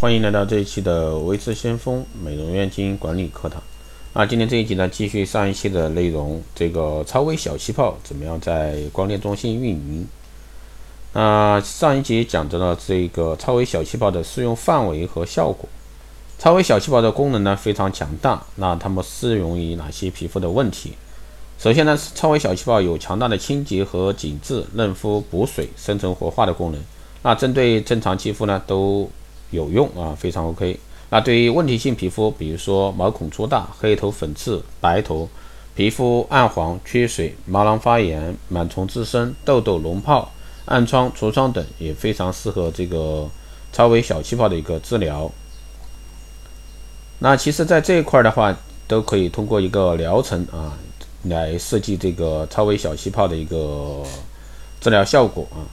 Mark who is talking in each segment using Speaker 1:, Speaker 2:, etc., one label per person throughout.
Speaker 1: 欢迎来到这一期的维持先锋美容院经营管理课堂。那，今天这一集呢，继续上一期的内容，这个超微小气泡怎么样在光电中心运营？那上一集讲到了这个超微小气泡的适用范围和效果。超微小气泡的功能呢非常强大，那它们适用于哪些皮肤的问题？首先呢，超微小气泡有强大的清洁和紧致、嫩肤、补水、深层活化的功能。那针对正常肌肤呢都有用啊，非常 OK。那对于问题性皮肤，比如说毛孔粗大、黑头、粉刺、白头、皮肤暗黄、缺水、毛囊发炎、螨虫滋生、痘痘、脓泡、暗疮、痤疮等，也非常适合这个超微小气泡的一个治疗。那其实，在这一块的话，都可以通过一个疗程啊，来设计这个超微小气泡的一个治疗效果啊。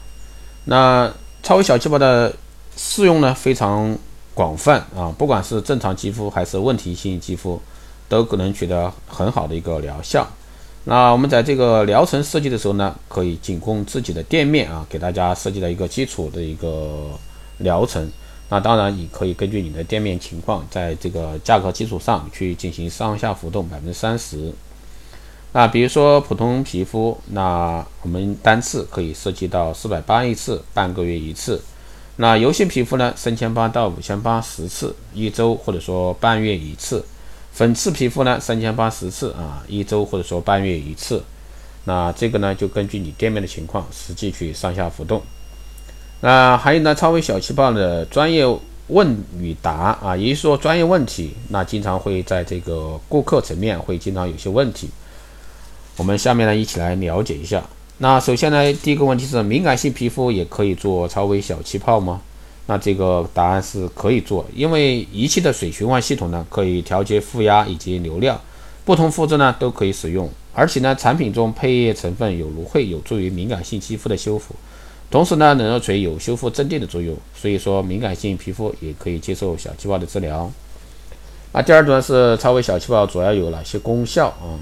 Speaker 1: 那超微小气泡的适用呢，非常。广泛啊，不管是正常肌肤还是问题性肌肤，都可能取得很好的一个疗效。那我们在这个疗程设计的时候呢，可以仅供自己的店面啊，给大家设计了一个基础的一个疗程。那当然，你可以根据你的店面情况，在这个价格基础上去进行上下浮动百分之三十。那比如说普通皮肤，那我们单次可以设计到四百八一次，半个月一次。那油性皮肤呢？三千八到五千八十次，一周或者说半月一次。粉刺皮肤呢？三千八十次啊，一周或者说半月一次。那这个呢，就根据你店面的情况，实际去上下浮动。那还有呢，超微小气泡的专业问与答啊，也就是说专业问题，那经常会在这个顾客层面会经常有些问题。我们下面呢，一起来了解一下。那首先呢，第一个问题是敏感性皮肤也可以做超微小气泡吗？那这个答案是可以做，因为仪器的水循环系统呢可以调节负压以及流量，不同肤质呢都可以使用。而且呢，产品中配液成分有芦荟，有助于敏感性肌肤的修复，同时呢，冷热垂有修复镇定的作用，所以说敏感性皮肤也可以接受小气泡的治疗。那第二段是超微小气泡主要有哪些功效啊？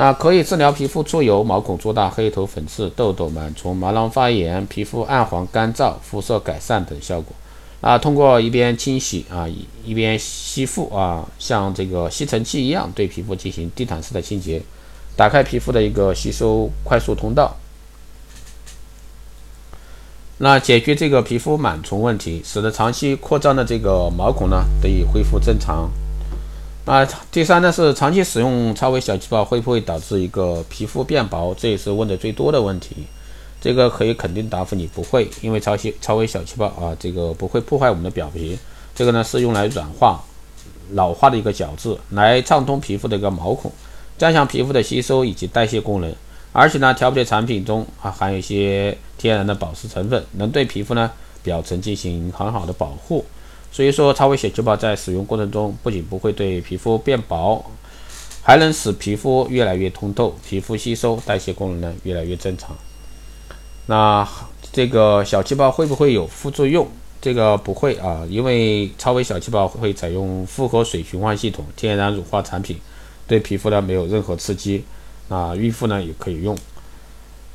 Speaker 1: 那可以治疗皮肤出油、毛孔粗大、黑头、粉刺、痘痘、螨虫、毛囊发炎、皮肤暗黄、干燥、肤色改善等效果。那通过一边清洗啊，一边吸附啊，像这个吸尘器一样对皮肤进行地毯式的清洁，打开皮肤的一个吸收快速通道。那解决这个皮肤螨虫问题，使得长期扩张的这个毛孔呢得以恢复正常。啊，第三呢是长期使用超微小气泡会不会导致一个皮肤变薄？这也是问的最多的问题。这个可以肯定答复你不会，因为超细超微小气泡啊，这个不会破坏我们的表皮。这个呢是用来软化、老化的一个角质，来畅通皮肤的一个毛孔，加强皮肤的吸收以及代谢功能。而且呢，调配产品中啊含有一些天然的保湿成分，能对皮肤呢表层进行很好的保护。所以说，超微小气泡在使用过程中，不仅不会对皮肤变薄，还能使皮肤越来越通透，皮肤吸收代谢功能呢越来越正常。那这个小气泡会不会有副作用？这个不会啊，因为超微小气泡会采用复合水循环系统，天然乳化产品，对皮肤呢没有任何刺激。啊，孕妇呢也可以用。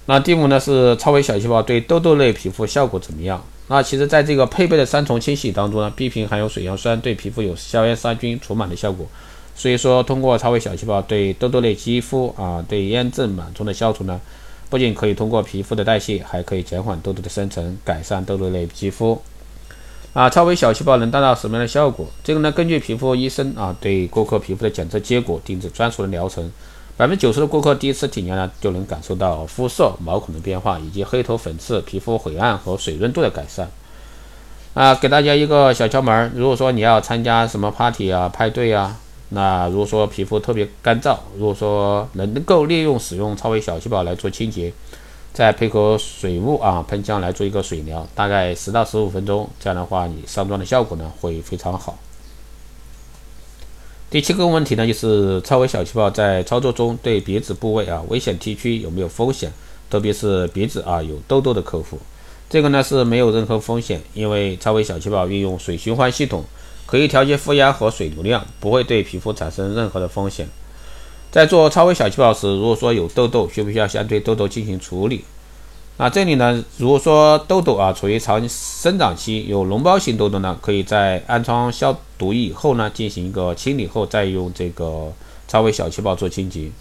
Speaker 1: 那第五呢是超微小气泡对痘痘类皮肤效果怎么样？那其实，在这个配备的三重清洗当中呢，B 瓶含有水杨酸，对皮肤有消炎杀菌除螨的效果。所以说，通过超微小细胞对痘痘类肌肤啊，对炎症螨虫的消除呢，不仅可以通过皮肤的代谢，还可以减缓痘痘的生成，改善痘痘类肌肤。啊，超微小细胞能达到什么样的效果？这个呢，根据皮肤医生啊对顾客皮肤的检测结果定制专属的疗程。百分之九十的顾客第一次体验呢，就能感受到肤色、毛孔的变化，以及黑头、粉刺、皮肤灰暗和水润度的改善。啊，给大家一个小窍门：如果说你要参加什么 party 啊、派对啊，那如果说皮肤特别干燥，如果说能够利用使用超微小气泡来做清洁，再配合水雾啊喷枪来做一个水疗，大概十到十五分钟，这样的话你上妆的效果呢会非常好。第七个问题呢，就是超微小气泡在操作中对鼻子部位啊危险地区有没有风险？特别是鼻子啊有痘痘的客户，这个呢是没有任何风险，因为超微小气泡运用水循环系统，可以调节负压和水流量，不会对皮肤产生任何的风险。在做超微小气泡时，如果说有痘痘，需不需要先对痘痘进行处理？那这里呢，如果说痘痘啊处于长生长期，有脓包型痘痘呢，可以在安装消毒液以后呢，进行一个清理后，再用这个超微小气泡做清洁。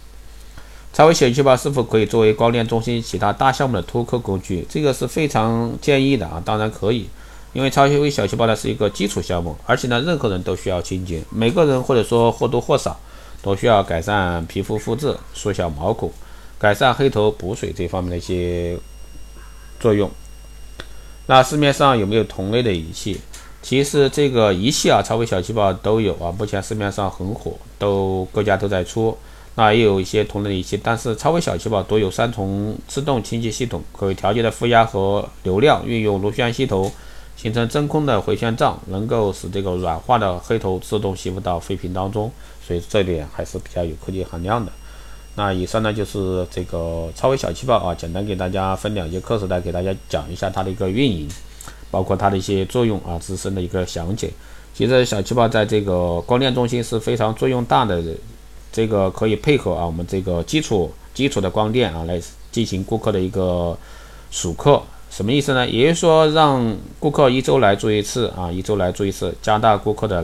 Speaker 1: 超微小气泡是否可以作为光电中心其他大项目的脱扣工具？这个是非常建议的啊，当然可以，因为超微小气泡呢是一个基础项目，而且呢任何人都需要清洁，每个人或者说或多或少都需要改善皮肤肤质、缩小毛孔、改善黑头、补水这方面的一些。作用，那市面上有没有同类的仪器？其实这个仪器啊，超微小气泡都有啊，目前市面上很火，都各家都在出。那也有一些同类的仪器，但是超微小气泡都有三重自动清洁系统，可以调节的负压和流量，运用螺旋吸头形成真空的回旋杖，能够使这个软化的黑头自动吸附到废品当中，所以这点还是比较有科技含量的。那以上呢就是这个超微小气泡啊，简单给大家分两节课时来给大家讲一下它的一个运营，包括它的一些作用啊，自身的一个详解。其实小气泡在这个光电中心是非常作用大的，这个可以配合啊我们这个基础基础的光电啊来进行顾客的一个数课，什么意思呢？也就是说让顾客一周来做一次啊，一周来做一次，加大顾客的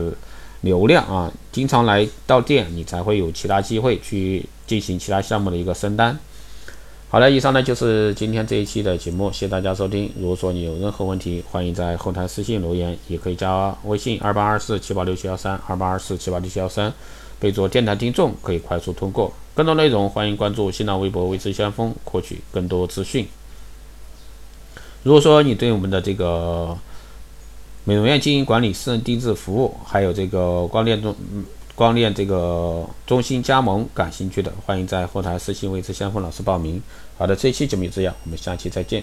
Speaker 1: 流量啊，经常来到店，你才会有其他机会去。进行其他项目的一个升单。好了，以上呢就是今天这一期的节目，谢谢大家收听。如果说你有任何问题，欢迎在后台私信留言，也可以加微信二八二四七八六七幺三二八二四七八六七幺三，备注电台听众，可以快速通过。更多内容欢迎关注新浪微博“微知先锋”，获取更多资讯。如果说你对我们的这个美容院经营管理、私人定制服务，还有这个光电中，光电这个中心加盟感兴趣的，欢迎在后台私信为之先锋老师报名。好的，这期节目就这样，我们下期再见。